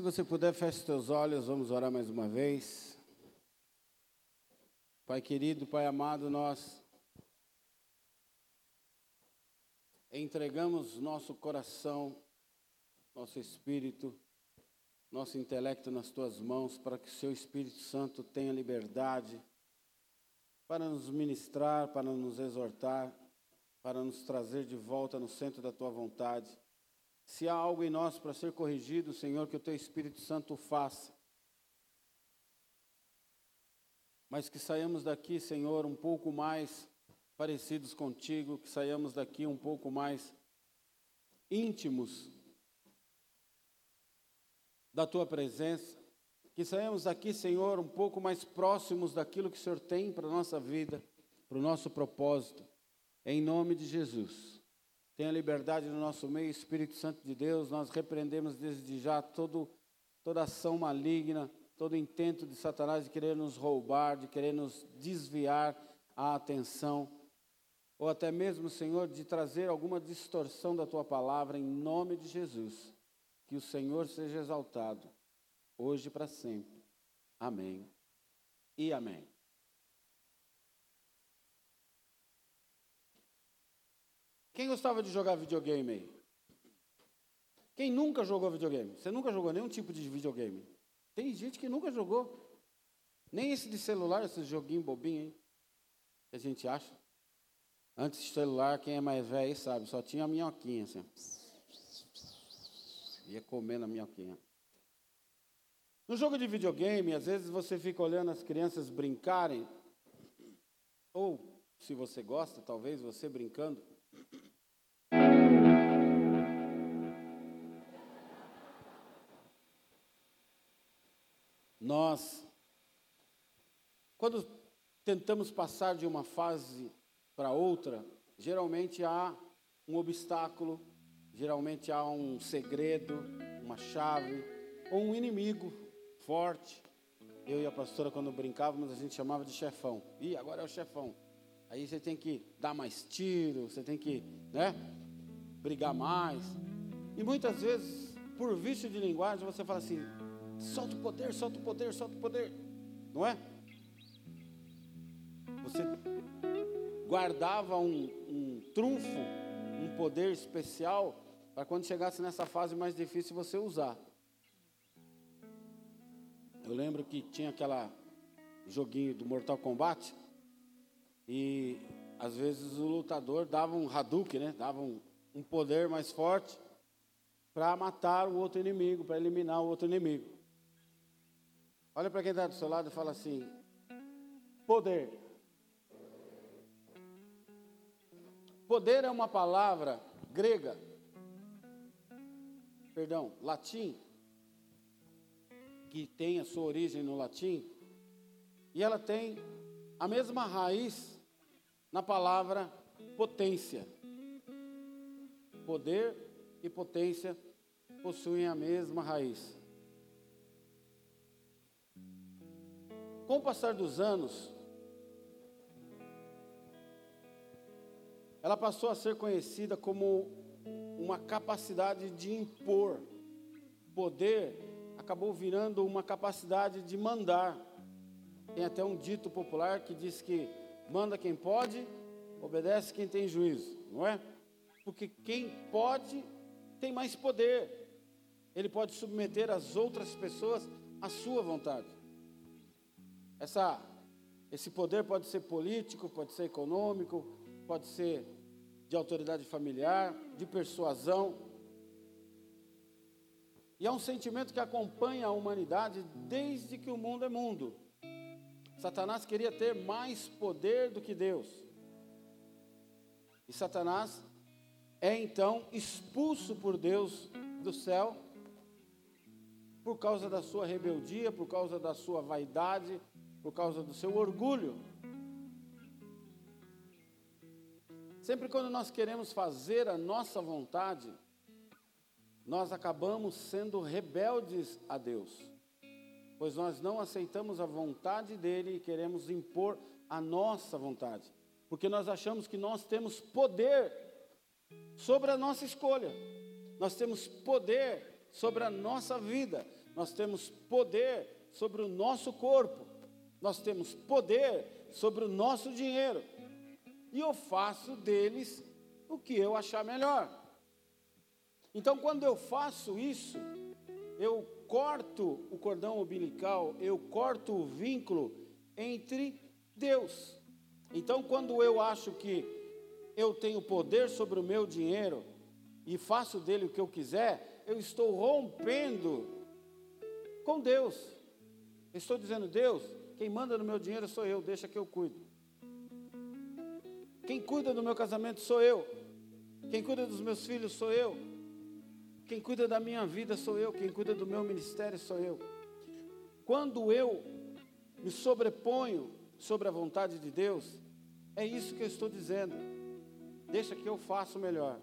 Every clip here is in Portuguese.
Se você puder, feche seus olhos, vamos orar mais uma vez. Pai querido, Pai amado, nós entregamos nosso coração, nosso espírito, nosso intelecto nas tuas mãos, para que o seu Espírito Santo tenha liberdade para nos ministrar, para nos exortar, para nos trazer de volta no centro da tua vontade. Se há algo em nós para ser corrigido, Senhor, que o teu Espírito Santo faça. Mas que saiamos daqui, Senhor, um pouco mais parecidos contigo, que saiamos daqui um pouco mais íntimos da tua presença, que saiamos daqui, Senhor, um pouco mais próximos daquilo que o Senhor tem para a nossa vida, para o nosso propósito, em nome de Jesus. Tenha liberdade no nosso meio, Espírito Santo de Deus, nós repreendemos desde já todo, toda ação maligna, todo intento de Satanás de querer nos roubar, de querer nos desviar a atenção, ou até mesmo, Senhor, de trazer alguma distorção da tua palavra, em nome de Jesus. Que o Senhor seja exaltado, hoje e para sempre. Amém e amém. Quem gostava de jogar videogame aí? Quem nunca jogou videogame? Você nunca jogou nenhum tipo de videogame? Tem gente que nunca jogou. Nem esse de celular, esse joguinho bobinho aí. Que a gente acha. Antes de celular, quem é mais velho sabe, só tinha a minhoquinha assim. Ia comendo a minhoquinha. No jogo de videogame, às vezes você fica olhando as crianças brincarem, ou se você gosta, talvez você brincando. Nós, quando tentamos passar de uma fase para outra, geralmente há um obstáculo, geralmente há um segredo, uma chave, ou um inimigo forte. Eu e a pastora, quando brincávamos, a gente chamava de chefão. E agora é o chefão. Aí você tem que dar mais tiro, você tem que, né, brigar mais. E muitas vezes, por vício de linguagem, você fala assim: solta o poder, solta o poder, solta o poder. Não é? Você guardava um, um trunfo, um poder especial, para quando chegasse nessa fase mais difícil você usar. Eu lembro que tinha aquela joguinho do Mortal Kombat e às vezes o lutador dava um Hadouken, né? Dava um, um poder mais forte para matar o outro inimigo, para eliminar o outro inimigo. Olha para quem está do seu lado e fala assim: poder. Poder é uma palavra grega, perdão, latim, que tem a sua origem no latim, e ela tem a mesma raiz na palavra potência. Poder e potência possuem a mesma raiz. Com o passar dos anos, ela passou a ser conhecida como uma capacidade de impor. Poder acabou virando uma capacidade de mandar. Tem até um dito popular que diz que manda quem pode, obedece quem tem juízo, não é? Porque quem pode tem mais poder. Ele pode submeter as outras pessoas à sua vontade. Essa, esse poder pode ser político, pode ser econômico, pode ser de autoridade familiar, de persuasão. E é um sentimento que acompanha a humanidade desde que o mundo é mundo. Satanás queria ter mais poder do que Deus. E Satanás é então expulso por Deus do céu por causa da sua rebeldia, por causa da sua vaidade, por causa do seu orgulho. Sempre quando nós queremos fazer a nossa vontade, nós acabamos sendo rebeldes a Deus, pois nós não aceitamos a vontade dele e queremos impor a nossa vontade, porque nós achamos que nós temos poder sobre a nossa escolha, nós temos poder sobre a nossa vida, nós temos poder sobre o nosso corpo, nós temos poder sobre o nosso dinheiro, e eu faço deles o que eu achar melhor. Então, quando eu faço isso, eu corto o cordão umbilical, eu corto o vínculo entre Deus. Então, quando eu acho que eu tenho poder sobre o meu dinheiro e faço dele o que eu quiser, eu estou rompendo com Deus. Eu estou dizendo, Deus, quem manda no meu dinheiro sou eu, deixa que eu cuido. Quem cuida do meu casamento sou eu. Quem cuida dos meus filhos sou eu. Quem cuida da minha vida sou eu. Quem cuida do meu ministério sou eu. Quando eu me sobreponho sobre a vontade de Deus, é isso que eu estou dizendo. Deixa que eu faço melhor.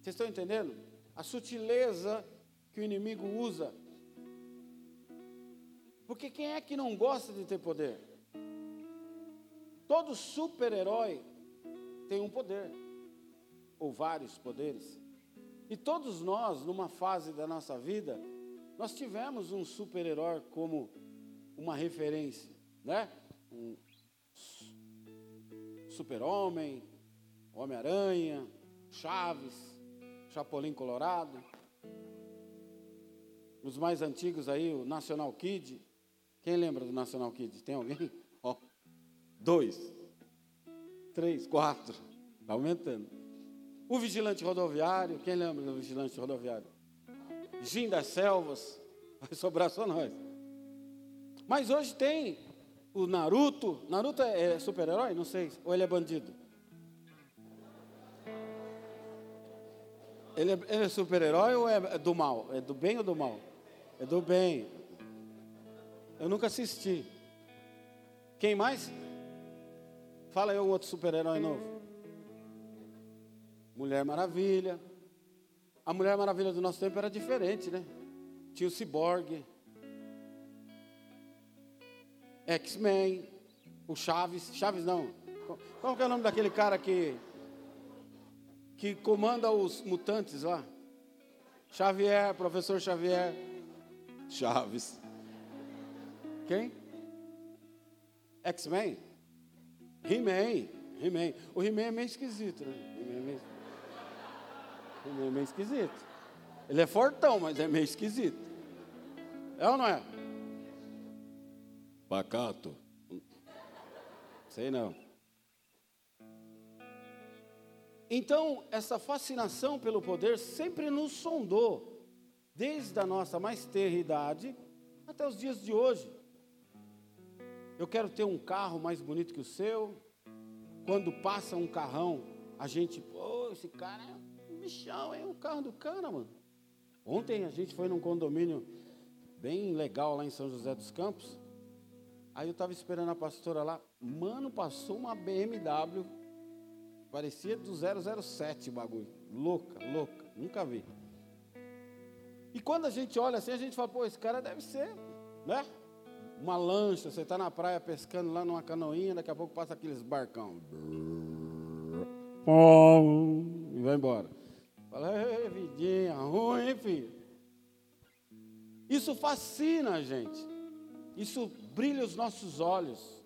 Vocês estão entendendo? A sutileza que o inimigo usa. Porque quem é que não gosta de ter poder? Todo super-herói tem um poder, ou vários poderes. E todos nós, numa fase da nossa vida, nós tivemos um super-herói como uma referência, né? Um super-homem, Homem-Aranha, Chaves, Chapolin Colorado. Os mais antigos aí, o National Kid. Quem lembra do National Kid? Tem alguém? Ó, dois, três, quatro. Está aumentando. O vigilante rodoviário. Quem lembra do vigilante rodoviário? Gin das selvas. Vai sobrar só nós. Mas hoje tem o Naruto. Naruto é, é super-herói? Não sei. Ou ele é bandido? Ele é, é super-herói ou é do mal? É do bem ou do mal? É do bem. Eu nunca assisti. Quem mais? Fala aí um outro super-herói novo. Mulher Maravilha. A Mulher Maravilha do nosso tempo era diferente, né? Tinha o Cyborg. X-Men. O Chaves. Chaves não. Qual que é o nome daquele cara que que comanda os mutantes lá? Xavier, professor Xavier. Chaves. Quem? X-Men? He-Man. He-Man. O He-Man é meio esquisito, né? He-Man é meio... He é meio esquisito. Ele é fortão, mas é meio esquisito. É ou não é? Pacato. Sei não. Então, essa fascinação pelo poder sempre nos sondou, desde a nossa mais terra idade até os dias de hoje. Eu quero ter um carro mais bonito que o seu. Quando passa um carrão, a gente, pô, esse cara é um bichão, é o carro do cara, mano. Ontem a gente foi num condomínio bem legal lá em São José dos Campos. Aí eu estava esperando a pastora lá. Mano, passou uma BMW. Parecia do 007 o bagulho. Louca, louca. Nunca vi. E quando a gente olha assim, a gente fala, pô, esse cara deve ser, né? Uma lancha, você está na praia pescando lá numa canoinha, daqui a pouco passa aqueles barcão. E vai embora. Fala, vidinha, ruim, filho? Isso fascina a gente. Isso brilha os nossos olhos.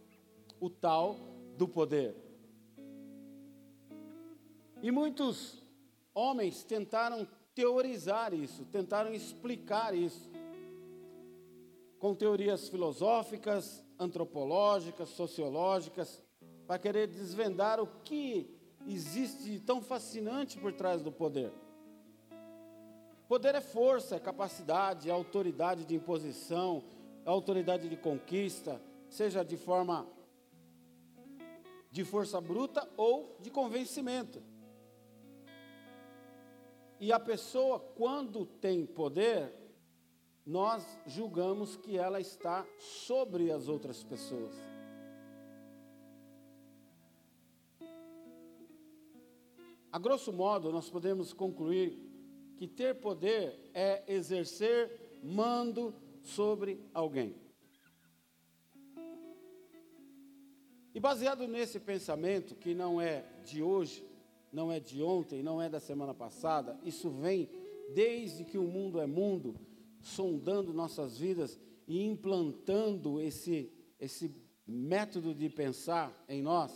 O tal do poder. E muitos homens tentaram teorizar isso, tentaram explicar isso com teorias filosóficas, antropológicas, sociológicas, para querer desvendar o que existe de tão fascinante por trás do poder. Poder é força, é capacidade, é autoridade de imposição, é autoridade de conquista, seja de forma de força bruta ou de convencimento. E a pessoa, quando tem poder, nós julgamos que ela está sobre as outras pessoas. A grosso modo, nós podemos concluir que ter poder é exercer mando sobre alguém. E baseado nesse pensamento, que não é de hoje, não é de ontem, não é da semana passada, isso vem desde que o mundo é mundo, sondando nossas vidas e implantando esse, esse método de pensar em nós.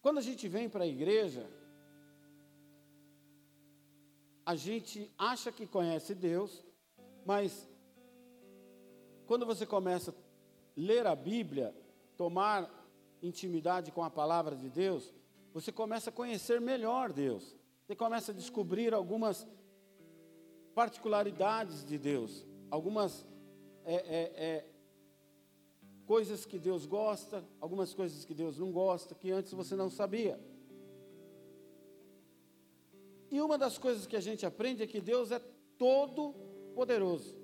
Quando a gente vem para a igreja, a gente acha que conhece Deus, mas quando você começa a ler a Bíblia, tomar intimidade com a palavra de Deus, você começa a conhecer melhor Deus. Você começa a descobrir algumas particularidades de Deus, algumas é, é, é, coisas que Deus gosta, algumas coisas que Deus não gosta, que antes você não sabia. E uma das coisas que a gente aprende é que Deus é todo poderoso.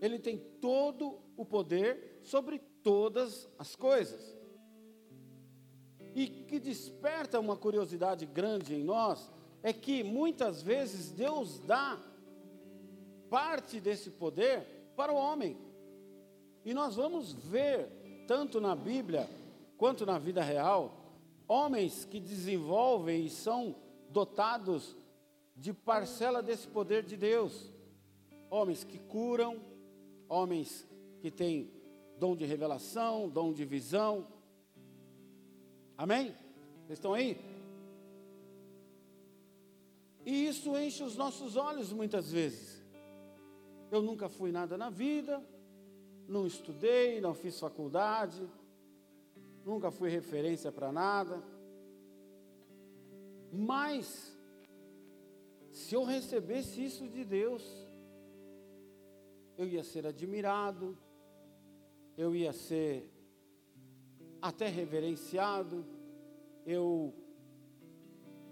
Ele tem todo o poder sobre todas as coisas. E que desperta uma curiosidade grande em nós é que muitas vezes Deus dá parte desse poder para o homem. E nós vamos ver, tanto na Bíblia quanto na vida real, homens que desenvolvem e são dotados de parcela desse poder de Deus. Homens que curam, homens que têm dom de revelação, dom de visão. Amém? Vocês estão aí? E isso enche os nossos olhos muitas vezes. Eu nunca fui nada na vida, não estudei, não fiz faculdade, nunca fui referência para nada. Mas, se eu recebesse isso de Deus, eu ia ser admirado, eu ia ser até reverenciado, eu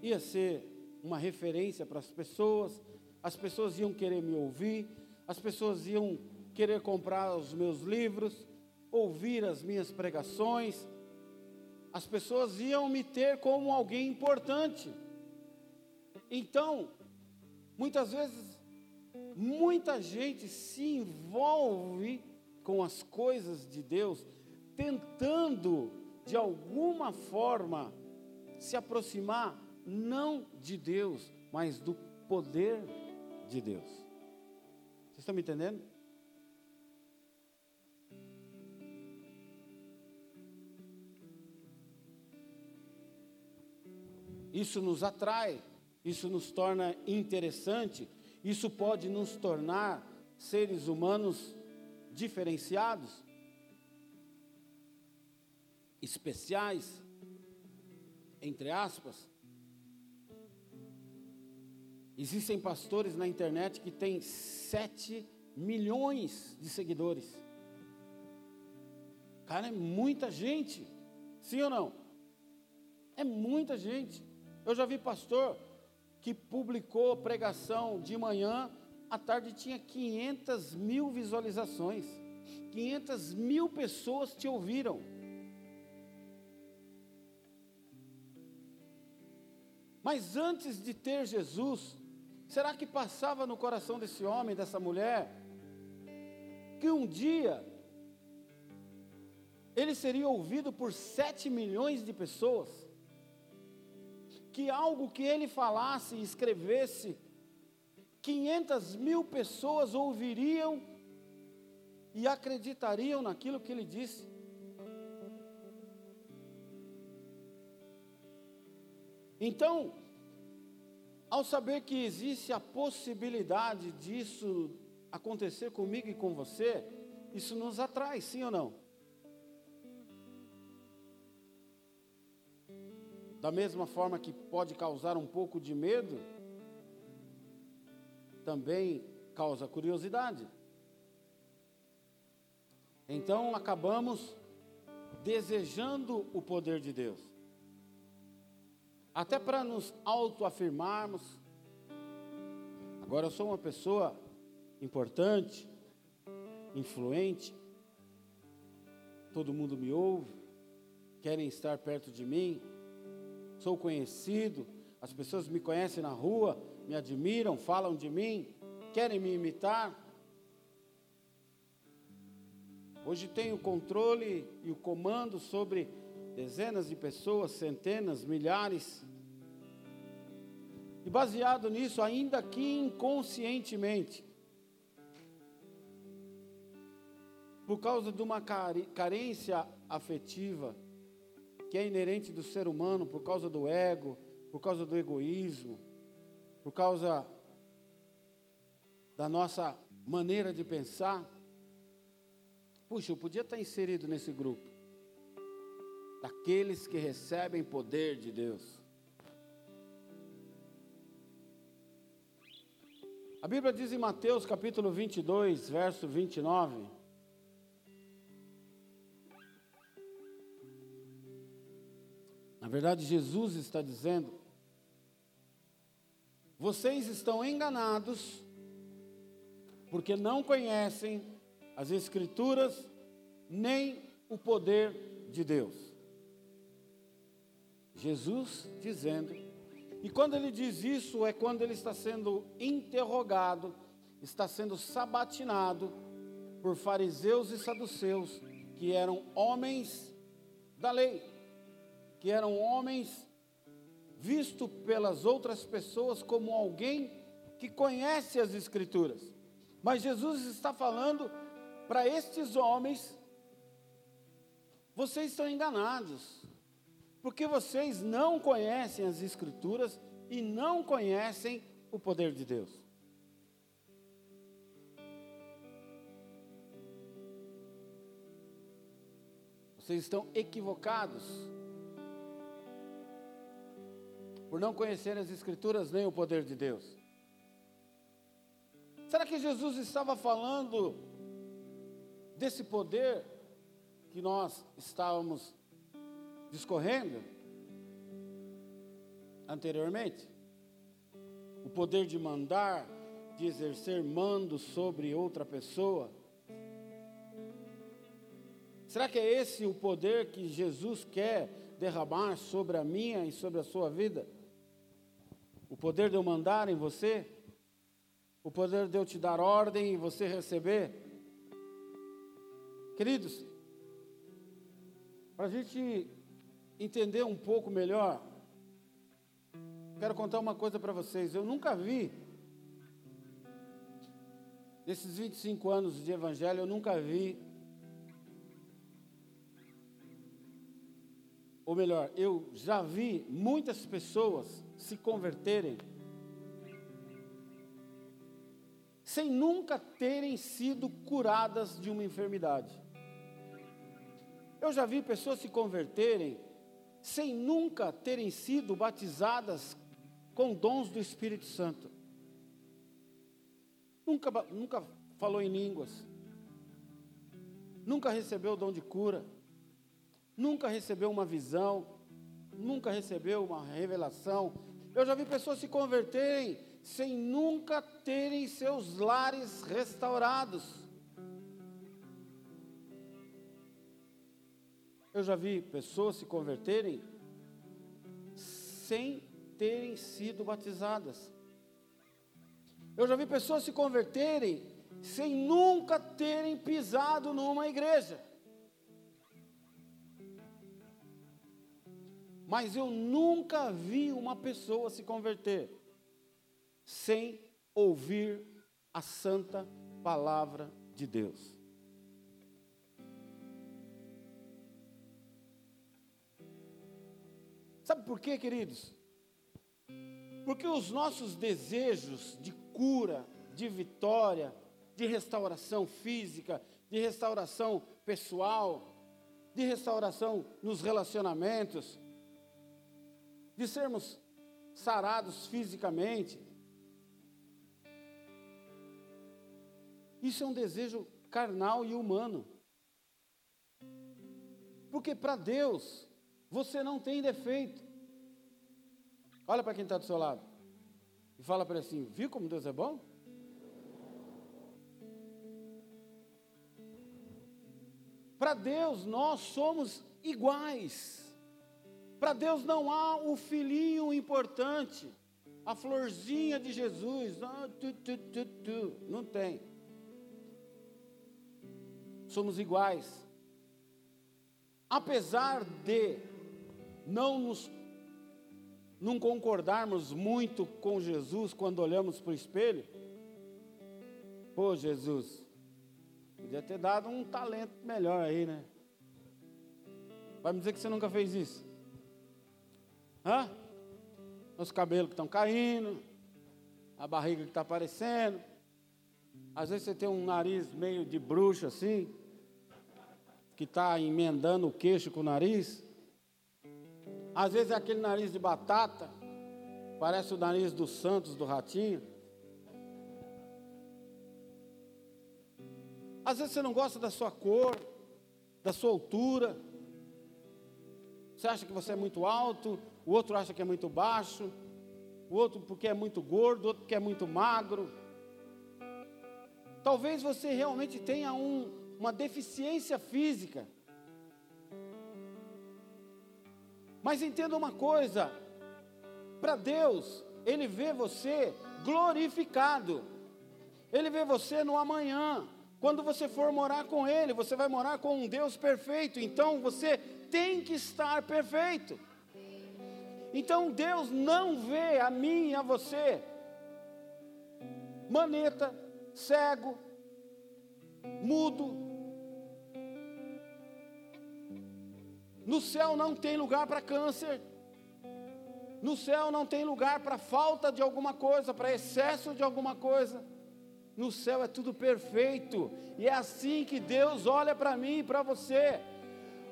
ia ser uma referência para as pessoas, as pessoas iam querer me ouvir, as pessoas iam querer comprar os meus livros, ouvir as minhas pregações, as pessoas iam me ter como alguém importante. Então, muitas vezes, muita gente se envolve com as coisas de Deus, tentando, de alguma forma, se aproximar, não de Deus, mas do poder de Deus. Vocês estão me entendendo? Isso nos atrai, isso nos torna interessante, isso pode nos tornar seres humanos diferenciados, especiais, entre aspas. Existem pastores na internet que têm 7 milhões de seguidores. Cara, é muita gente. Sim ou não? É muita gente. Eu já vi pastor que publicou pregação de manhã, à tarde tinha 500 mil visualizações. 500 mil pessoas te ouviram. Mas antes de ter Jesus, será que passava no coração desse homem, dessa mulher, que um dia ele seria ouvido por 7 milhões de pessoas? que algo que ele falasse e escrevesse, 500 mil pessoas ouviriam e acreditariam naquilo que ele disse. Então, ao saber que existe a possibilidade disso acontecer comigo e com você, isso nos atrai, sim ou não? Da mesma forma que pode causar um pouco de medo, também causa curiosidade. Então acabamos desejando o poder de Deus. Até para nos autoafirmarmos. Agora eu sou uma pessoa importante, influente, todo mundo me ouve, querem estar perto de mim sou conhecido, as pessoas me conhecem na rua, me admiram, falam de mim, querem me imitar. Hoje tenho o controle e o comando sobre dezenas de pessoas, centenas, milhares. E baseado nisso, ainda que inconscientemente, por causa de uma carência afetiva que é inerente do ser humano, por causa do ego, por causa do egoísmo, por causa da nossa maneira de pensar. Puxa, eu podia estar inserido nesse grupo. Daqueles que recebem poder de Deus. A Bíblia diz em Mateus capítulo 22, verso 29. Na verdade, Jesus está dizendo: vocês estão enganados, porque não conhecem as Escrituras nem o poder de Deus. Jesus dizendo, e quando ele diz isso, é quando ele está sendo interrogado, está sendo sabatinado por fariseus e saduceus, que eram homens da lei que eram homens visto pelas outras pessoas como alguém que conhece as Escrituras. Mas Jesus está falando para estes homens: vocês estão enganados, porque vocês não conhecem as Escrituras e não conhecem o poder de Deus. Vocês estão equivocados por não conhecer as Escrituras nem o poder de Deus. Será que Jesus estava falando desse poder que nós estávamos discorrendo anteriormente? O poder de mandar, de exercer mando sobre outra pessoa? Será que é esse o poder que Jesus quer derramar sobre a minha e sobre a sua vida? O poder de eu mandar em você? O poder de eu te dar ordem e você receber? Queridos, para a gente entender um pouco melhor, quero contar uma coisa para vocês. Eu nunca vi, nesses 25 anos de evangelho, eu nunca vi ou melhor, eu já vi muitas pessoas se converterem sem nunca terem sido curadas de uma enfermidade. Eu já vi pessoas se converterem sem nunca terem sido batizadas com dons do Espírito Santo. Nunca, nunca falou em línguas. Nunca recebeu o dom de cura nunca recebeu uma visão, nunca recebeu uma revelação. Eu já vi pessoas se converterem sem nunca terem seus lares restaurados. Eu já vi pessoas se converterem sem terem sido batizadas. Eu já vi pessoas se converterem sem nunca terem pisado numa igreja. Mas eu nunca vi uma pessoa se converter sem ouvir a santa palavra de Deus. Sabe por quê, queridos? Porque os nossos desejos de cura, de vitória, de restauração física, de restauração pessoal, de restauração nos relacionamentos, de sermos sarados fisicamente. Isso é um desejo carnal e humano. Porque para Deus, você não tem defeito. Olha para quem está do seu lado e fala para ele assim: viu como Deus é bom? Para Deus, nós somos iguais. Para Deus não há o filhinho importante, a florzinha de Jesus. Ah, tu, tu, tu, tu. Não tem. Somos iguais. Apesar de não nos não concordarmos muito com Jesus quando olhamos para o espelho? Pô, Jesus, podia ter dado um talento melhor aí, né? Vai me dizer que você nunca fez isso? Hã? Os cabelos que estão caindo, a barriga que está aparecendo. Às vezes você tem um nariz meio de bruxa assim, que está emendando o queixo com o nariz. Às vezes é aquele nariz de batata, parece o nariz dos Santos, do Ratinho. Às vezes você não gosta da sua cor, da sua altura. Você acha que você é muito alto, o outro acha que é muito baixo, o outro porque é muito gordo, o outro porque é muito magro. Talvez você realmente tenha um, uma deficiência física. Mas entenda uma coisa: para Deus, Ele vê você glorificado, Ele vê você no amanhã. Quando você for morar com Ele, você vai morar com um Deus perfeito, então você tem que estar perfeito. Então Deus não vê a mim e a você, maneta, cego, mudo, No céu não tem lugar para câncer. No céu não tem lugar para falta de alguma coisa, para excesso de alguma coisa. No céu é tudo perfeito. E é assim que Deus olha para mim e para você.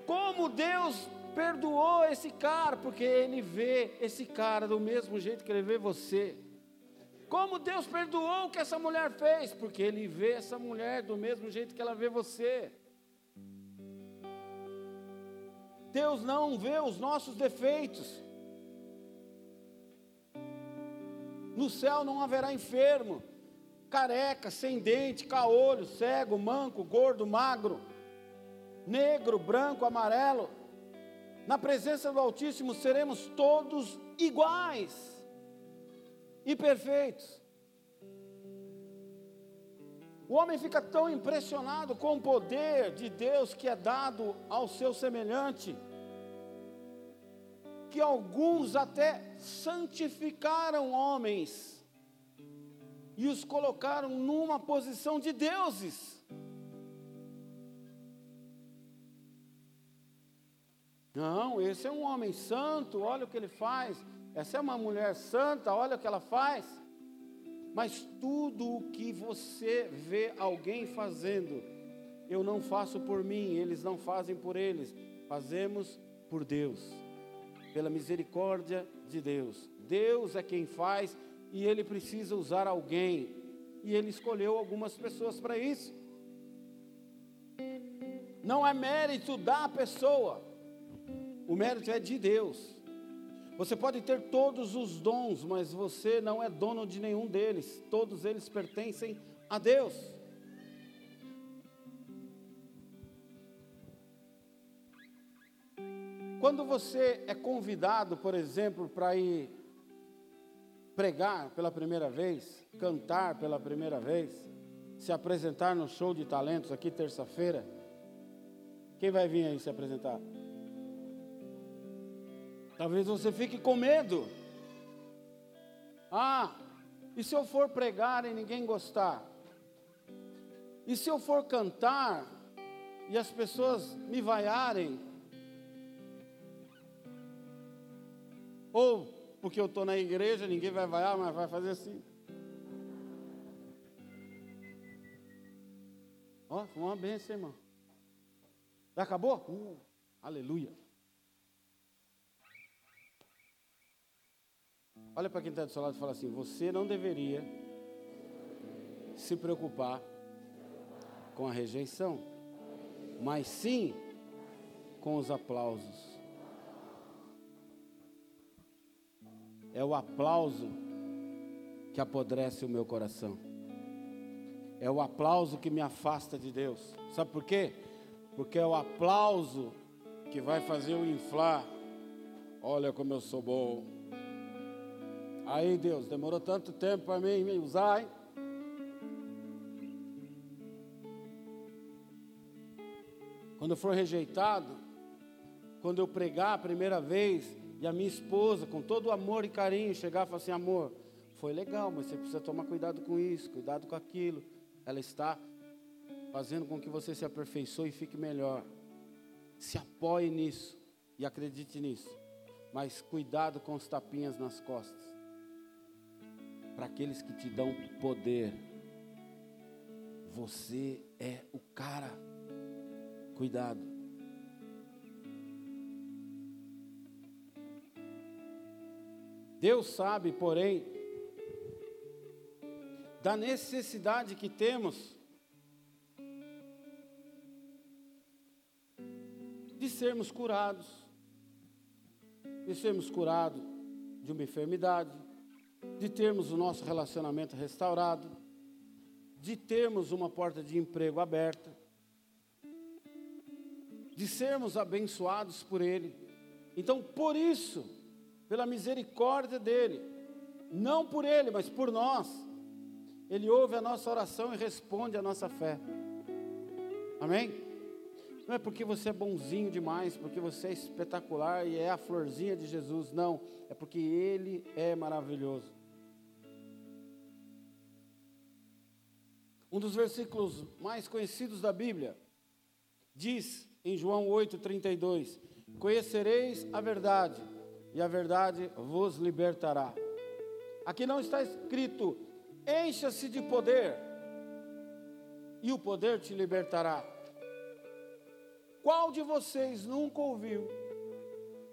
Como Deus perdoou esse cara, porque Ele vê esse cara do mesmo jeito que Ele vê você. Como Deus perdoou o que essa mulher fez, porque Ele vê essa mulher do mesmo jeito que ela vê você. Deus não vê os nossos defeitos. No céu não haverá enfermo, careca, sem dente, caolho, cego, manco, gordo, magro, negro, branco, amarelo. Na presença do Altíssimo seremos todos iguais e perfeitos. O homem fica tão impressionado com o poder de Deus que é dado ao seu semelhante, que alguns até santificaram homens e os colocaram numa posição de deuses. Não, esse é um homem santo, olha o que ele faz. Essa é uma mulher santa, olha o que ela faz. Mas tudo o que você vê alguém fazendo, eu não faço por mim, eles não fazem por eles, fazemos por Deus, pela misericórdia de Deus. Deus é quem faz e ele precisa usar alguém, e ele escolheu algumas pessoas para isso. Não é mérito da pessoa, o mérito é de Deus. Você pode ter todos os dons, mas você não é dono de nenhum deles. Todos eles pertencem a Deus. Quando você é convidado, por exemplo, para ir pregar pela primeira vez, cantar pela primeira vez, se apresentar no show de talentos aqui terça-feira, quem vai vir aí se apresentar? Talvez você fique com medo. Ah, e se eu for pregar e ninguém gostar? E se eu for cantar e as pessoas me vaiarem? Ou porque eu estou na igreja, ninguém vai vaiar, mas vai fazer assim. Ó, oh, foi uma benção, irmão. Já acabou? Uh, aleluia. Olha para quem está do seu lado e fala assim: você não deveria se preocupar com a rejeição, mas sim com os aplausos. É o aplauso que apodrece o meu coração. É o aplauso que me afasta de Deus. Sabe por quê? Porque é o aplauso que vai fazer eu inflar. Olha como eu sou bom. Aí, Deus, demorou tanto tempo para mim me usar, hein? Quando eu for rejeitado, quando eu pregar a primeira vez e a minha esposa, com todo o amor e carinho, chegar e falar assim: amor, foi legal, mas você precisa tomar cuidado com isso, cuidado com aquilo. Ela está fazendo com que você se aperfeiçoe e fique melhor. Se apoie nisso e acredite nisso. Mas cuidado com os tapinhas nas costas. Para aqueles que te dão poder. Você é o cara. Cuidado. Deus sabe, porém, da necessidade que temos de sermos curados, de sermos curados de uma enfermidade, de termos o nosso relacionamento restaurado, de termos uma porta de emprego aberta, de sermos abençoados por Ele. Então, por isso, pela misericórdia dEle, não por Ele, mas por nós, Ele ouve a nossa oração e responde a nossa fé. Amém? Não é porque você é bonzinho demais, porque você é espetacular e é a florzinha de Jesus, não. É porque Ele é maravilhoso. Um dos versículos mais conhecidos da Bíblia diz em João 8,32: Conhecereis a verdade, e a verdade vos libertará. Aqui não está escrito, encha-se de poder, e o poder te libertará. Qual de vocês nunca ouviu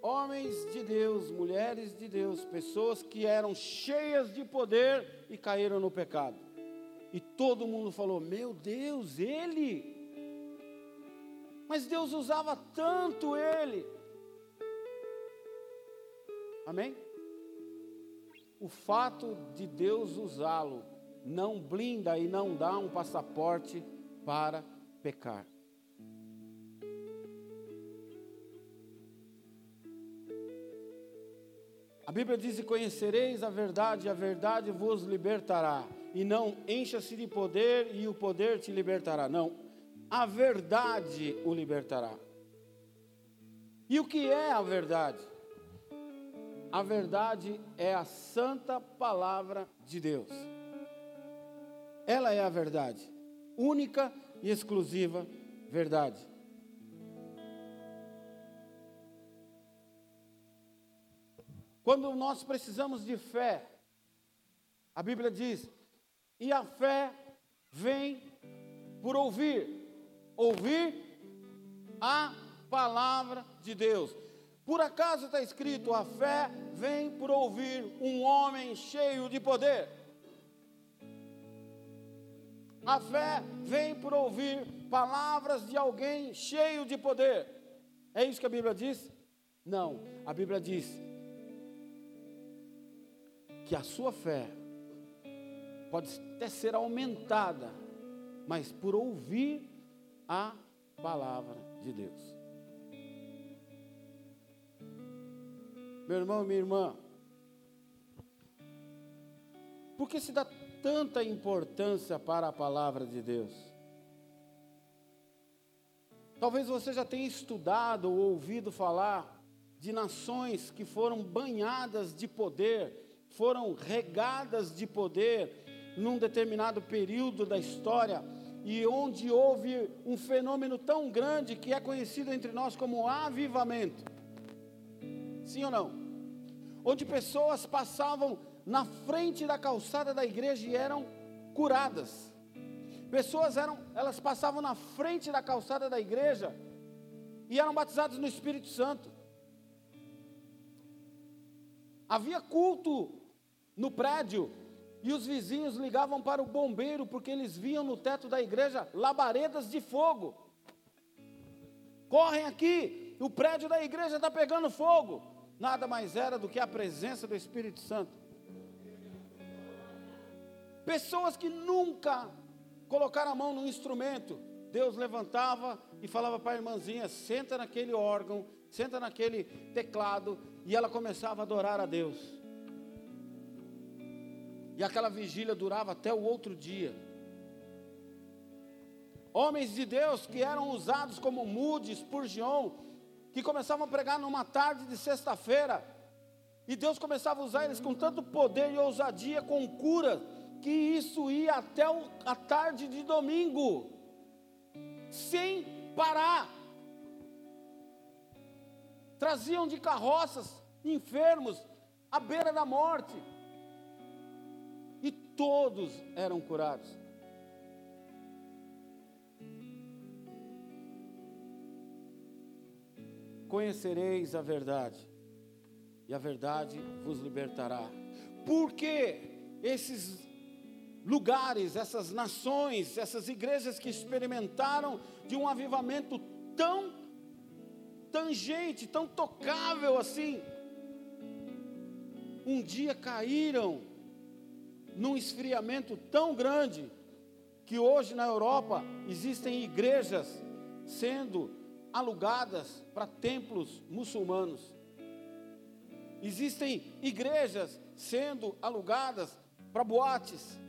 homens de Deus, mulheres de Deus, pessoas que eram cheias de poder e caíram no pecado? E todo mundo falou: Meu Deus, ele mas Deus usava tanto ele. Amém? O fato de Deus usá-lo não blinda e não dá um passaporte para pecar. A Bíblia diz: conhecereis a verdade, e a verdade vos libertará. E não encha-se de poder, e o poder te libertará. Não, a verdade o libertará. E o que é a verdade? A verdade é a santa palavra de Deus. Ela é a verdade, única e exclusiva verdade. Quando nós precisamos de fé, a Bíblia diz: e a fé vem por ouvir, ouvir a palavra de Deus. Por acaso está escrito: a fé vem por ouvir um homem cheio de poder. A fé vem por ouvir palavras de alguém cheio de poder. É isso que a Bíblia diz? Não, a Bíblia diz que a sua fé pode até ser aumentada, mas por ouvir a palavra de Deus. Meu irmão minha irmã, por que se dá tanta importância para a palavra de Deus? Talvez você já tenha estudado ou ouvido falar de nações que foram banhadas de poder, foram regadas de poder num determinado período da história e onde houve um fenômeno tão grande que é conhecido entre nós como avivamento. Sim ou não? Onde pessoas passavam na frente da calçada da igreja e eram curadas. Pessoas eram, elas passavam na frente da calçada da igreja e eram batizadas no Espírito Santo. Havia culto no prédio e os vizinhos ligavam para o bombeiro porque eles viam no teto da igreja labaredas de fogo. Correm aqui, o prédio da igreja está pegando fogo. Nada mais era do que a presença do Espírito Santo. Pessoas que nunca colocaram a mão no instrumento, Deus levantava e falava para a irmãzinha: senta naquele órgão, senta naquele teclado, e ela começava a adorar a Deus. E aquela vigília durava até o outro dia. Homens de Deus que eram usados como Moody, Spurgeon, que começavam a pregar numa tarde de sexta-feira, E Deus começava a usar eles com tanto poder e ousadia, com cura, que isso ia até a tarde de domingo, sem parar. Traziam de carroças enfermos à beira da morte, todos eram curados. Conhecereis a verdade, e a verdade vos libertará. Porque esses lugares, essas nações, essas igrejas que experimentaram de um avivamento tão tangente, tão tocável assim, um dia caíram num esfriamento tão grande que hoje na Europa existem igrejas sendo alugadas para templos muçulmanos. Existem igrejas sendo alugadas para boates.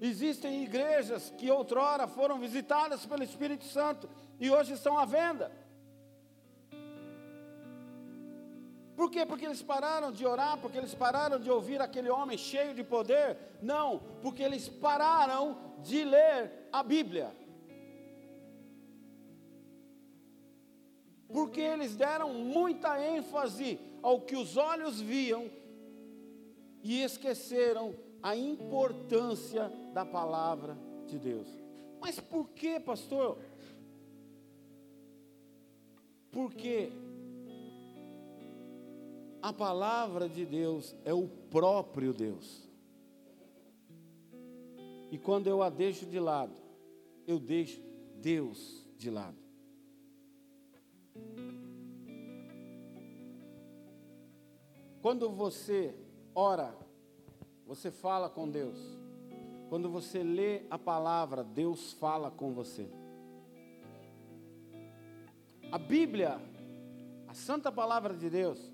Existem igrejas que outrora foram visitadas pelo Espírito Santo e hoje estão à venda. Por quê? Porque eles pararam de orar, porque eles pararam de ouvir aquele homem cheio de poder? Não, porque eles pararam de ler a Bíblia. porque eles deram muita ênfase ao que os olhos viam e esqueceram a importância da palavra de Deus. Mas por que, pastor? Porque a palavra de Deus é o próprio Deus. E quando eu a deixo de lado, eu deixo Deus de lado. Quando você ora, você fala com Deus. Quando você lê a palavra, Deus fala com você. A Bíblia, a santa palavra de Deus,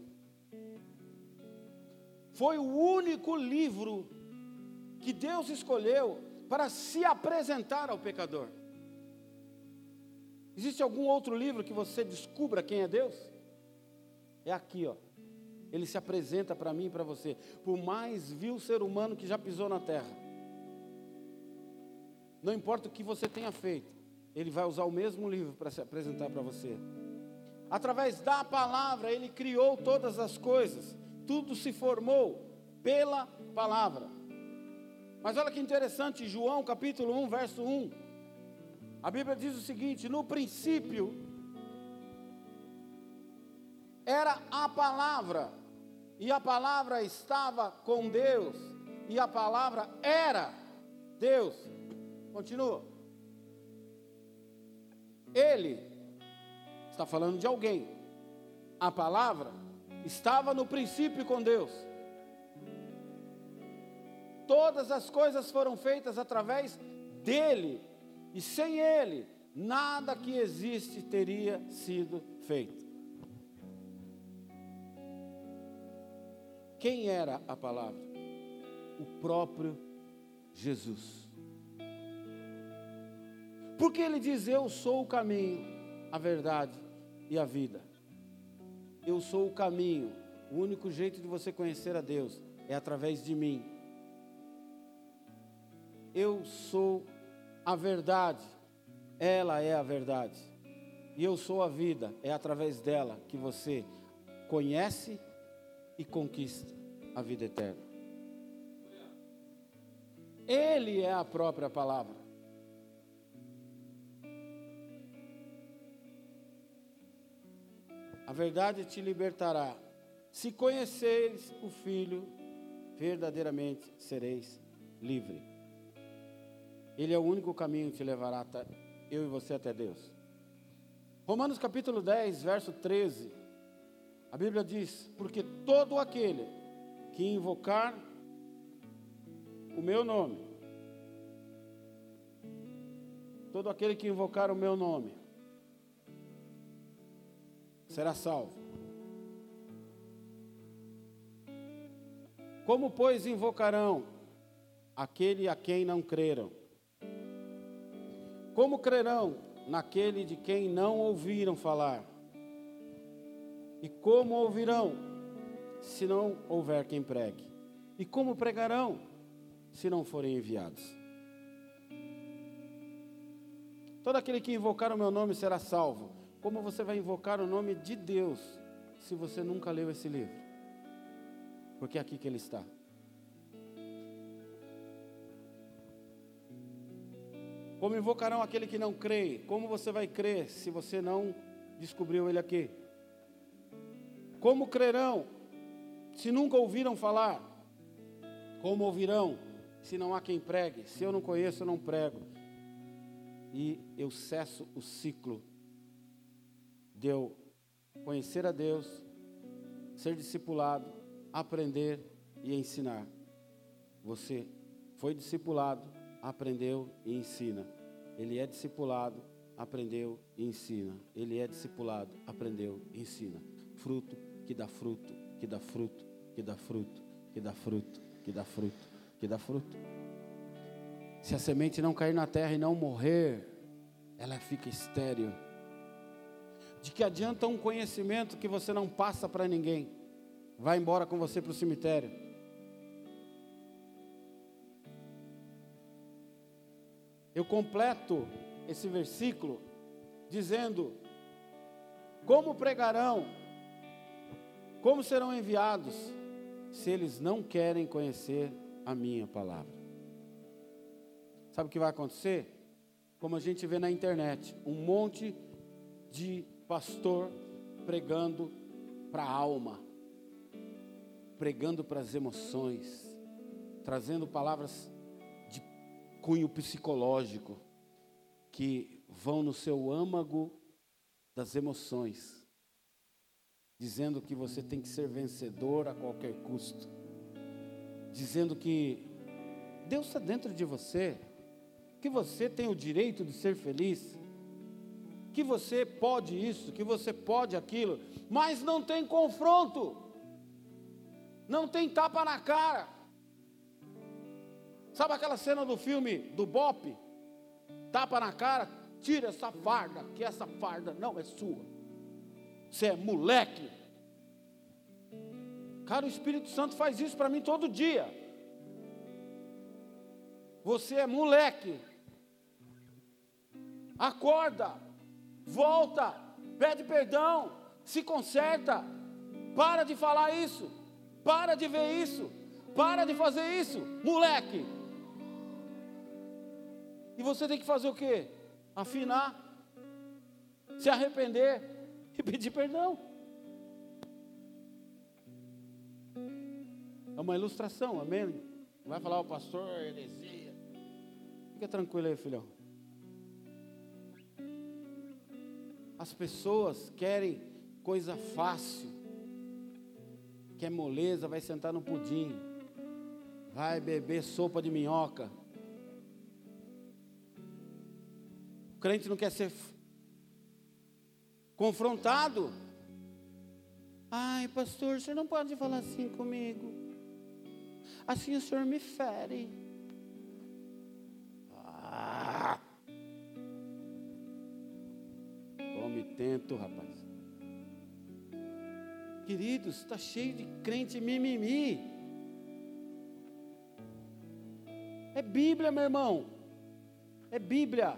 foi o único livro que Deus escolheu para se apresentar ao pecador. Existe algum outro livro que você descubra quem é Deus? É aqui, ó. Ele se apresenta para mim e para você, por mais vil ser humano que já pisou na terra. Não importa o que você tenha feito, ele vai usar o mesmo livro para se apresentar para você. Através da palavra, ele criou todas as coisas, tudo se formou pela palavra. Mas olha que interessante, João capítulo 1, verso 1. A Bíblia diz o seguinte: no princípio era a palavra, e a palavra estava com Deus, e a palavra era Deus. Continua. Ele está falando de alguém. A palavra estava no princípio com Deus. Todas as coisas foram feitas através dele, e sem ele, nada que existe teria sido feito. Quem era a palavra? O próprio Jesus. Porque ele diz: Eu sou o caminho, a verdade e a vida. Eu sou o caminho. O único jeito de você conhecer a Deus é através de mim. Eu sou a verdade. Ela é a verdade. E eu sou a vida. É através dela que você conhece e conquista a vida eterna. Ele é a própria palavra. Verdade te libertará. Se conheceres o Filho, verdadeiramente sereis livre. Ele é o único caminho que te levará até, eu e você até Deus. Romanos capítulo 10, verso 13. A Bíblia diz: Porque todo aquele que invocar o meu nome, todo aquele que invocar o meu nome, será salvo. Como, pois, invocarão aquele a quem não creram? Como crerão naquele de quem não ouviram falar? E como ouvirão se não houver quem pregue? E como pregarão se não forem enviados? Todo aquele que invocar o meu nome será salvo. Como você vai invocar o nome de Deus se você nunca leu esse livro? Porque é aqui que ele está. Como invocarão aquele que não crê? Como você vai crer se você não descobriu ele aqui? Como crerão se nunca ouviram falar? Como ouvirão se não há quem pregue? Se eu não conheço, eu não prego. E eu cesso o ciclo de eu conhecer a Deus, ser discipulado, aprender e ensinar. Você foi discipulado, aprendeu e ensina. Ele é discipulado, aprendeu e ensina. Ele é discipulado, aprendeu e ensina. Fruto que dá fruto, que dá fruto, que dá fruto, que dá fruto, que dá fruto, que dá fruto. Se a semente não cair na terra e não morrer, ela fica estéril. De que adianta um conhecimento que você não passa para ninguém? Vai embora com você para o cemitério. Eu completo esse versículo dizendo: Como pregarão? Como serão enviados se eles não querem conhecer a minha palavra? Sabe o que vai acontecer? Como a gente vê na internet, um monte de pastor pregando para a alma, pregando para as emoções, trazendo palavras de cunho psicológico que vão no seu âmago das emoções, dizendo que você tem que ser vencedor a qualquer custo, dizendo que Deus está dentro de você, que você tem o direito de ser feliz, que você pode isso, que você pode aquilo, mas não tem confronto, não tem tapa na cara. Sabe aquela cena do filme do Bop? Tapa na cara, tira essa farda, que essa farda não é sua. Você é moleque. Cara, o Espírito Santo faz isso para mim todo dia. Você é moleque. Acorda, volta, pede perdão, se conserta. Para de falar isso. Para de ver isso. Para de fazer isso, moleque. E você tem que fazer o quê? Afinar, se arrepender e pedir perdão. É uma ilustração, amém? Vai falar o pastor, heresia. Fica tranquilo aí, filhão. As pessoas querem coisa fácil. Quer moleza, vai sentar no pudim. Vai beber sopa de minhoca. O crente não quer ser confrontado. Ai, pastor, você não pode falar assim comigo. Assim o senhor me fere. Ah. Tome tento, rapaz. Queridos, está cheio de crente mimimi. É Bíblia, meu irmão. É Bíblia.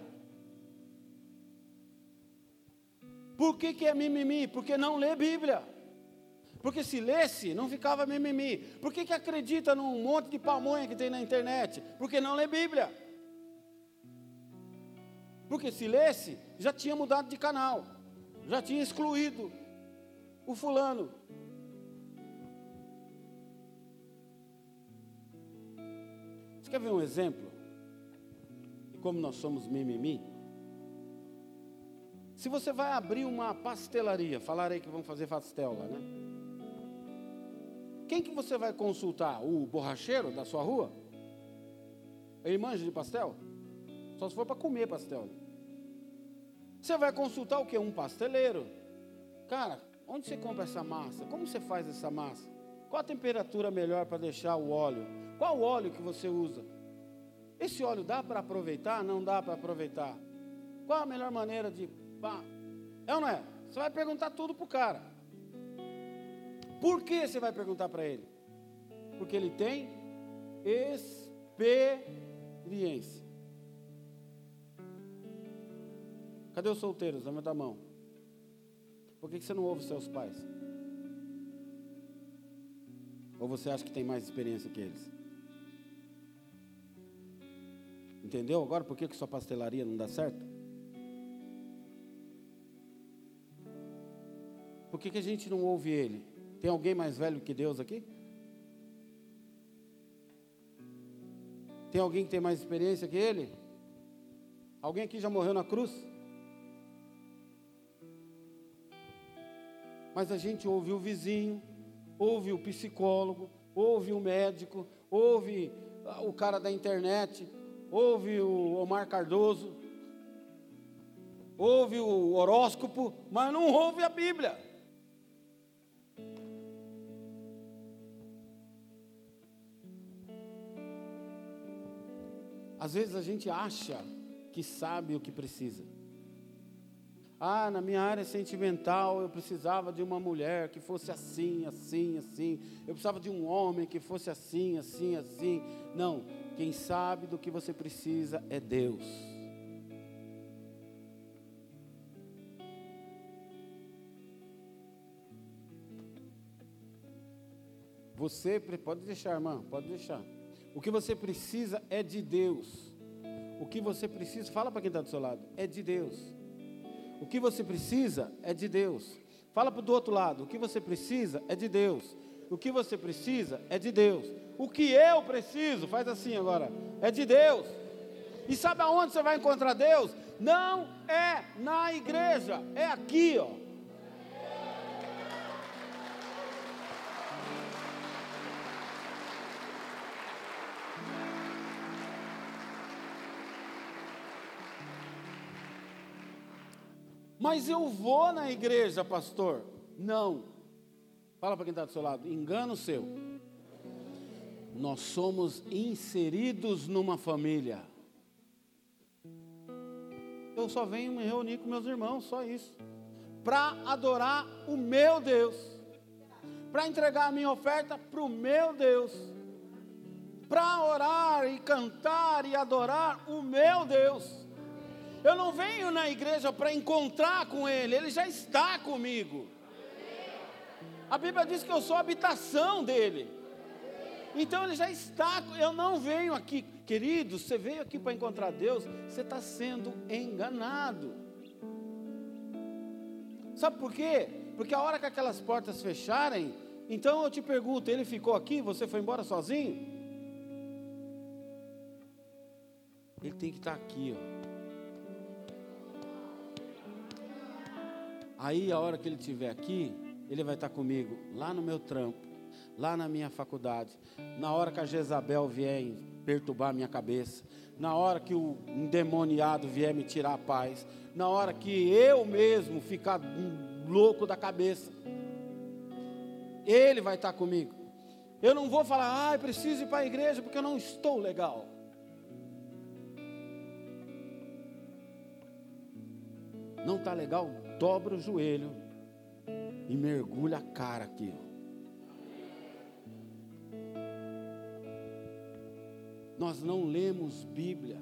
Por que, que é mimimi? Porque não lê Bíblia. Porque se lesse, não ficava mimimi. Por que, que acredita num monte de pamonha que tem na internet? Porque não lê Bíblia. Porque se lesse, já tinha mudado de canal. Já tinha excluído o fulano. Você quer ver um exemplo de como nós somos mimimi? Se você vai abrir uma pastelaria, falarei que vão fazer pastel lá, né? Quem que você vai consultar? O borracheiro da sua rua? Ele manja de pastel? Só se for para comer pastel. Você vai consultar o que? Um pasteleiro. Cara, onde você compra essa massa? Como você faz essa massa? Qual a temperatura melhor para deixar o óleo? Qual o óleo que você usa? Esse óleo dá para aproveitar? Não dá para aproveitar. Qual a melhor maneira de. É ou não é? Você vai perguntar tudo para o cara. Por que você vai perguntar para ele? Porque ele tem experiência. Cadê os solteiros? Levanta a mão. Por que você não ouve seus pais? Ou você acha que tem mais experiência que eles? Entendeu agora por que, que sua pastelaria não dá certo? Por que, que a gente não ouve ele? Tem alguém mais velho que Deus aqui? Tem alguém que tem mais experiência que ele? Alguém aqui já morreu na cruz? Mas a gente ouve o vizinho, ouve o psicólogo, ouve o médico, ouve o cara da internet, ouve o Omar Cardoso, ouve o horóscopo, mas não ouve a Bíblia. Às vezes a gente acha que sabe o que precisa. Ah, na minha área sentimental eu precisava de uma mulher que fosse assim, assim, assim. Eu precisava de um homem que fosse assim, assim, assim. Não, quem sabe do que você precisa é Deus. Você pode deixar, irmã, pode deixar. O que você precisa é de Deus. O que você precisa, fala para quem está do seu lado, é de Deus. O que você precisa é de Deus. Fala para o do outro lado, o que você precisa é de Deus. O que você precisa é de Deus. O que eu preciso, faz assim agora, é de Deus. E sabe aonde você vai encontrar Deus? Não é na igreja, é aqui, ó. Mas eu vou na igreja, pastor. Não. Fala para quem está do seu lado. Engano seu. Nós somos inseridos numa família. Eu só venho me reunir com meus irmãos, só isso. Para adorar o meu Deus. Para entregar a minha oferta para o meu Deus. Para orar e cantar e adorar o meu Deus. Eu não venho na igreja para encontrar com Ele, Ele já está comigo. A Bíblia diz que eu sou a habitação dEle. Então Ele já está, eu não venho aqui, querido, você veio aqui para encontrar Deus, você está sendo enganado. Sabe por quê? Porque a hora que aquelas portas fecharem, então eu te pergunto, ele ficou aqui, você foi embora sozinho? Ele tem que estar aqui, ó. Aí, a hora que ele estiver aqui, ele vai estar comigo lá no meu trampo, lá na minha faculdade, na hora que a Jezabel vier perturbar minha cabeça, na hora que o endemoniado vier me tirar a paz, na hora que eu mesmo ficar louco da cabeça, ele vai estar comigo. Eu não vou falar, ah, preciso ir para a igreja porque eu não estou legal. Não está legal? Dobra o joelho e mergulha a cara aqui. Nós não lemos Bíblia.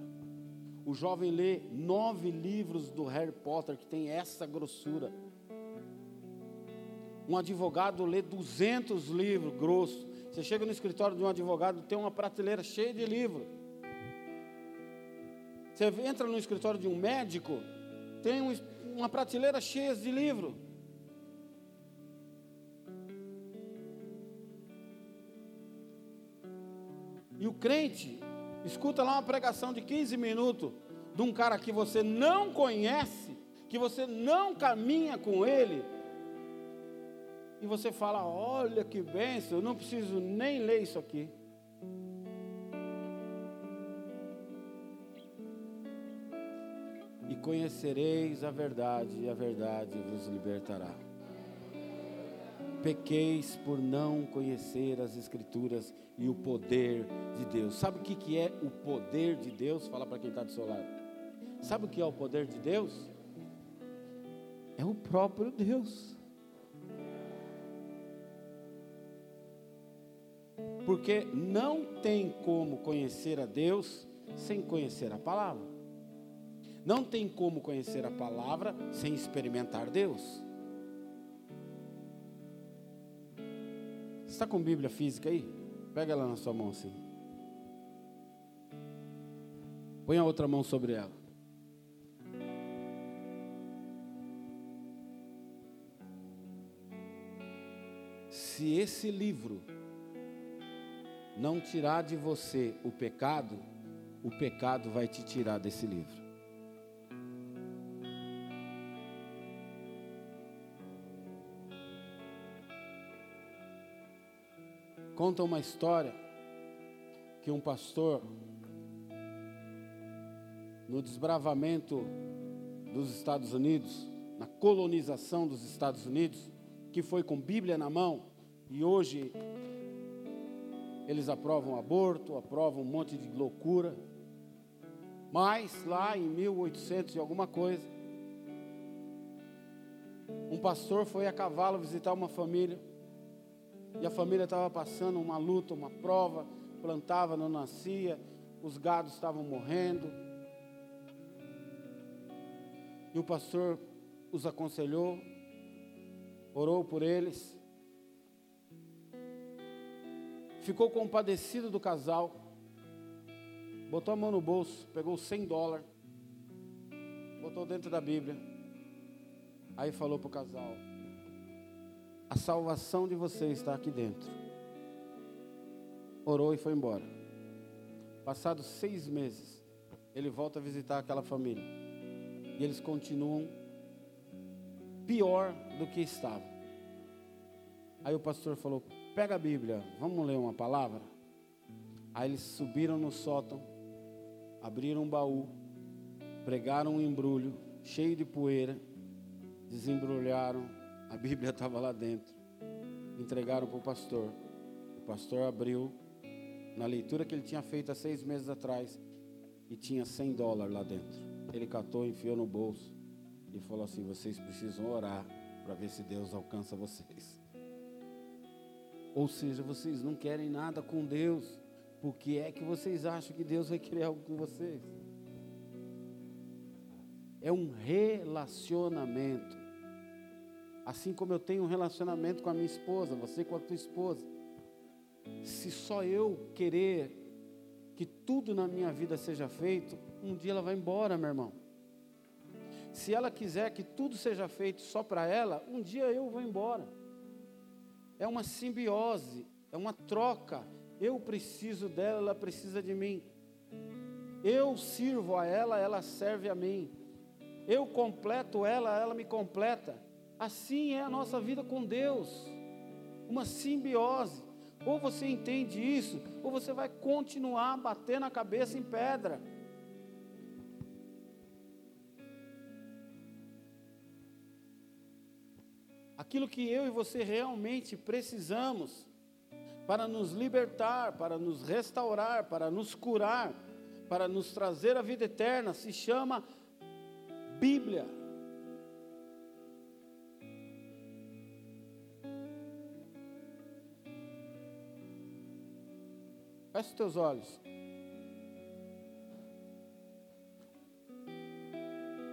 O jovem lê nove livros do Harry Potter que tem essa grossura. Um advogado lê 200 livros grossos. Você chega no escritório de um advogado, tem uma prateleira cheia de livros. Você entra no escritório de um médico, tem um, uma prateleira cheia de livro. E o crente escuta lá uma pregação de 15 minutos de um cara que você não conhece, que você não caminha com ele, e você fala: Olha que benção, eu não preciso nem ler isso aqui. Conhecereis a verdade, e a verdade vos libertará. Pequeis por não conhecer as Escrituras e o poder de Deus. Sabe o que, que é o poder de Deus? Fala para quem está do seu lado. Sabe o que é o poder de Deus? É o próprio Deus. Porque não tem como conhecer a Deus sem conhecer a palavra. Não tem como conhecer a palavra sem experimentar Deus. Está com Bíblia física aí? Pega ela na sua mão assim. Põe a outra mão sobre ela. Se esse livro não tirar de você o pecado, o pecado vai te tirar desse livro. Conta uma história que um pastor, no desbravamento dos Estados Unidos, na colonização dos Estados Unidos, que foi com Bíblia na mão, e hoje eles aprovam aborto, aprovam um monte de loucura. Mas lá em 1800 e alguma coisa, um pastor foi a cavalo visitar uma família e a família estava passando uma luta, uma prova, plantava, não nascia, os gados estavam morrendo. E o pastor os aconselhou, orou por eles, ficou compadecido do casal, botou a mão no bolso, pegou 100 dólares, botou dentro da Bíblia, aí falou para o casal: a salvação de vocês está aqui dentro. Orou e foi embora. Passados seis meses, ele volta a visitar aquela família. E eles continuam pior do que estavam. Aí o pastor falou: Pega a Bíblia, vamos ler uma palavra. Aí eles subiram no sótão, abriram um baú, pregaram um embrulho cheio de poeira, desembrulharam a Bíblia estava lá dentro. Entregaram para o pastor. O pastor abriu, na leitura que ele tinha feito há seis meses atrás, e tinha 100 dólares lá dentro. Ele catou, enfiou no bolso e falou assim: Vocês precisam orar para ver se Deus alcança vocês. Ou seja, vocês não querem nada com Deus. Por que é que vocês acham que Deus vai querer algo com vocês? É um relacionamento. Assim como eu tenho um relacionamento com a minha esposa, você com a tua esposa. Se só eu querer que tudo na minha vida seja feito, um dia ela vai embora, meu irmão. Se ela quiser que tudo seja feito só para ela, um dia eu vou embora. É uma simbiose, é uma troca. Eu preciso dela, ela precisa de mim. Eu sirvo a ela, ela serve a mim. Eu completo ela, ela me completa. Assim é a nossa vida com Deus, uma simbiose. Ou você entende isso, ou você vai continuar batendo a cabeça em pedra. Aquilo que eu e você realmente precisamos para nos libertar, para nos restaurar, para nos curar, para nos trazer a vida eterna, se chama Bíblia. Feche os teus olhos.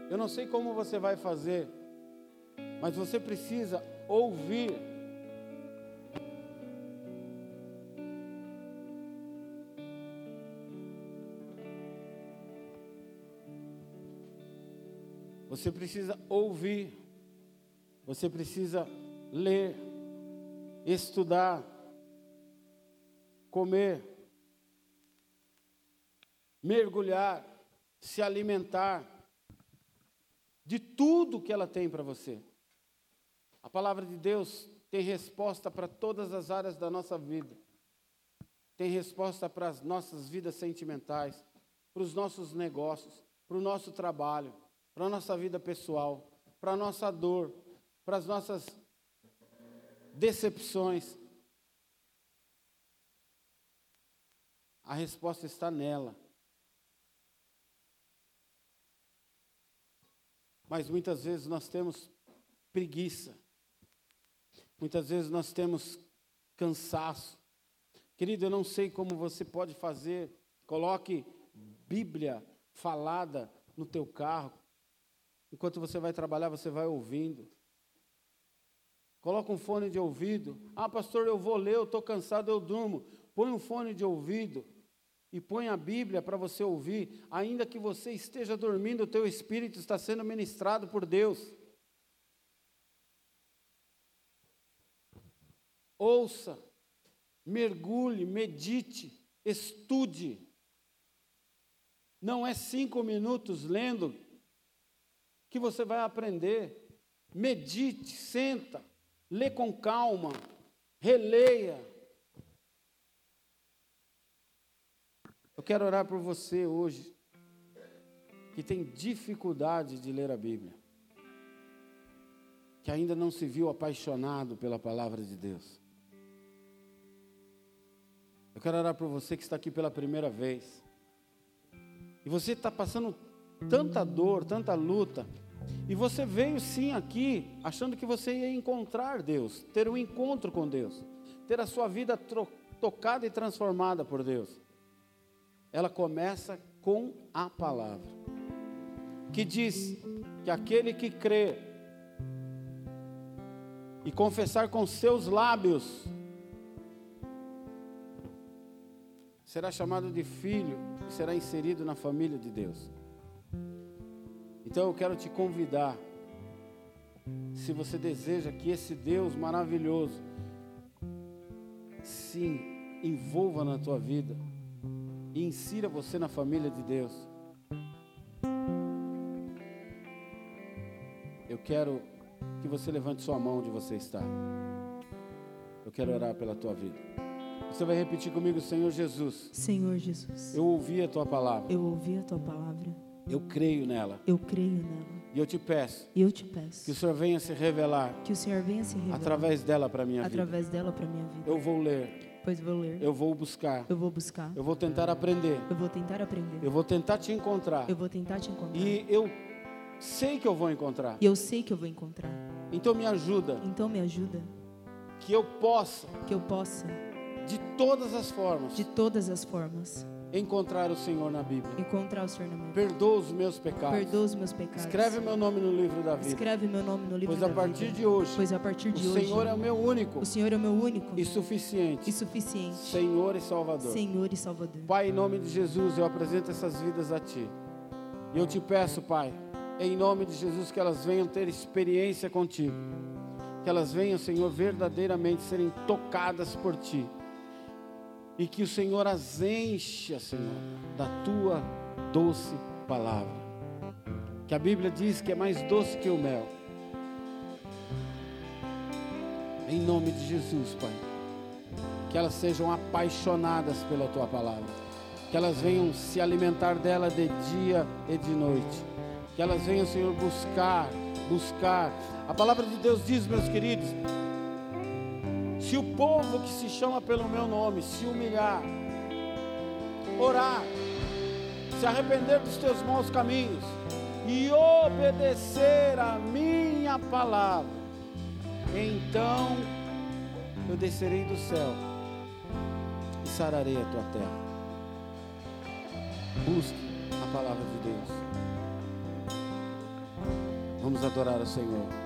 Eu não sei como você vai fazer, mas você precisa ouvir. Você precisa ouvir. Você precisa ler, estudar, comer mergulhar, se alimentar de tudo que ela tem para você. A palavra de Deus tem resposta para todas as áreas da nossa vida. Tem resposta para as nossas vidas sentimentais, para os nossos negócios, para o nosso trabalho, para a nossa vida pessoal, para a nossa dor, para as nossas decepções. A resposta está nela. Mas muitas vezes nós temos preguiça. Muitas vezes nós temos cansaço. Querido, eu não sei como você pode fazer. Coloque Bíblia falada no teu carro. Enquanto você vai trabalhar, você vai ouvindo. Coloca um fone de ouvido. Ah, pastor, eu vou ler, eu estou cansado, eu durmo. Põe um fone de ouvido e põe a Bíblia para você ouvir. Ainda que você esteja dormindo, o teu espírito está sendo ministrado por Deus. Ouça, mergulhe, medite, estude. Não é cinco minutos lendo que você vai aprender. Medite, senta, lê com calma, releia. Eu quero orar por você hoje que tem dificuldade de ler a Bíblia, que ainda não se viu apaixonado pela palavra de Deus. Eu quero orar por você que está aqui pela primeira vez, e você está passando tanta dor, tanta luta, e você veio sim aqui achando que você ia encontrar Deus, ter um encontro com Deus, ter a sua vida tocada e transformada por Deus. Ela começa com a palavra, que diz que aquele que crê e confessar com seus lábios será chamado de filho e será inserido na família de Deus. Então eu quero te convidar, se você deseja que esse Deus maravilhoso se envolva na tua vida e insira você na família de Deus. Eu quero que você levante sua mão onde você está. Eu quero orar pela tua vida. Você vai repetir comigo, Senhor Jesus. Senhor Jesus. Eu ouvi a tua palavra. Eu ouvi a tua palavra. Eu creio nela. Eu creio nela. E eu te peço. Eu te peço. Que o Senhor venha se revelar. Que o Senhor venha se revelar. Através dela para minha através vida. Através dela para minha vida. Eu vou ler. Pois vou ler. Eu vou buscar. Eu vou buscar. Eu vou tentar aprender. Eu vou tentar aprender. Eu vou tentar te encontrar. Eu vou tentar te encontrar. E eu sei que eu vou encontrar. E eu sei que eu vou encontrar. Então me ajuda. Então me ajuda. Que eu possa. Que eu possa. De todas as formas. De todas as formas encontrar o Senhor na Bíblia. Encontrar o Senhor na Bíblia. Perdoa os meus pecados. Perdoa os meus pecados. Escreve meu nome no livro da vida. Escreve meu nome no livro pois da vida. Pois a partir de hoje. Pois a partir de o hoje. O Senhor é o meu único. O Senhor é o meu único. E suficiente. E suficiente. Senhor e Salvador. Senhor e Salvador. Pai, em nome de Jesus, eu apresento essas vidas a ti. E eu te peço, Pai, em nome de Jesus, que elas venham ter experiência contigo. Que elas venham, Senhor, verdadeiramente serem tocadas por ti e que o Senhor as encha, Senhor, da tua doce palavra. Que a Bíblia diz que é mais doce que o mel. Em nome de Jesus, Pai. Que elas sejam apaixonadas pela tua palavra. Que elas venham se alimentar dela de dia e de noite. Que elas venham, Senhor, buscar, buscar. A palavra de Deus diz, meus queridos, se o povo que se chama pelo meu nome se humilhar, orar, se arrepender dos teus maus caminhos e obedecer a minha palavra, então eu descerei do céu e sararei a tua terra. Busque a palavra de Deus. Vamos adorar o Senhor.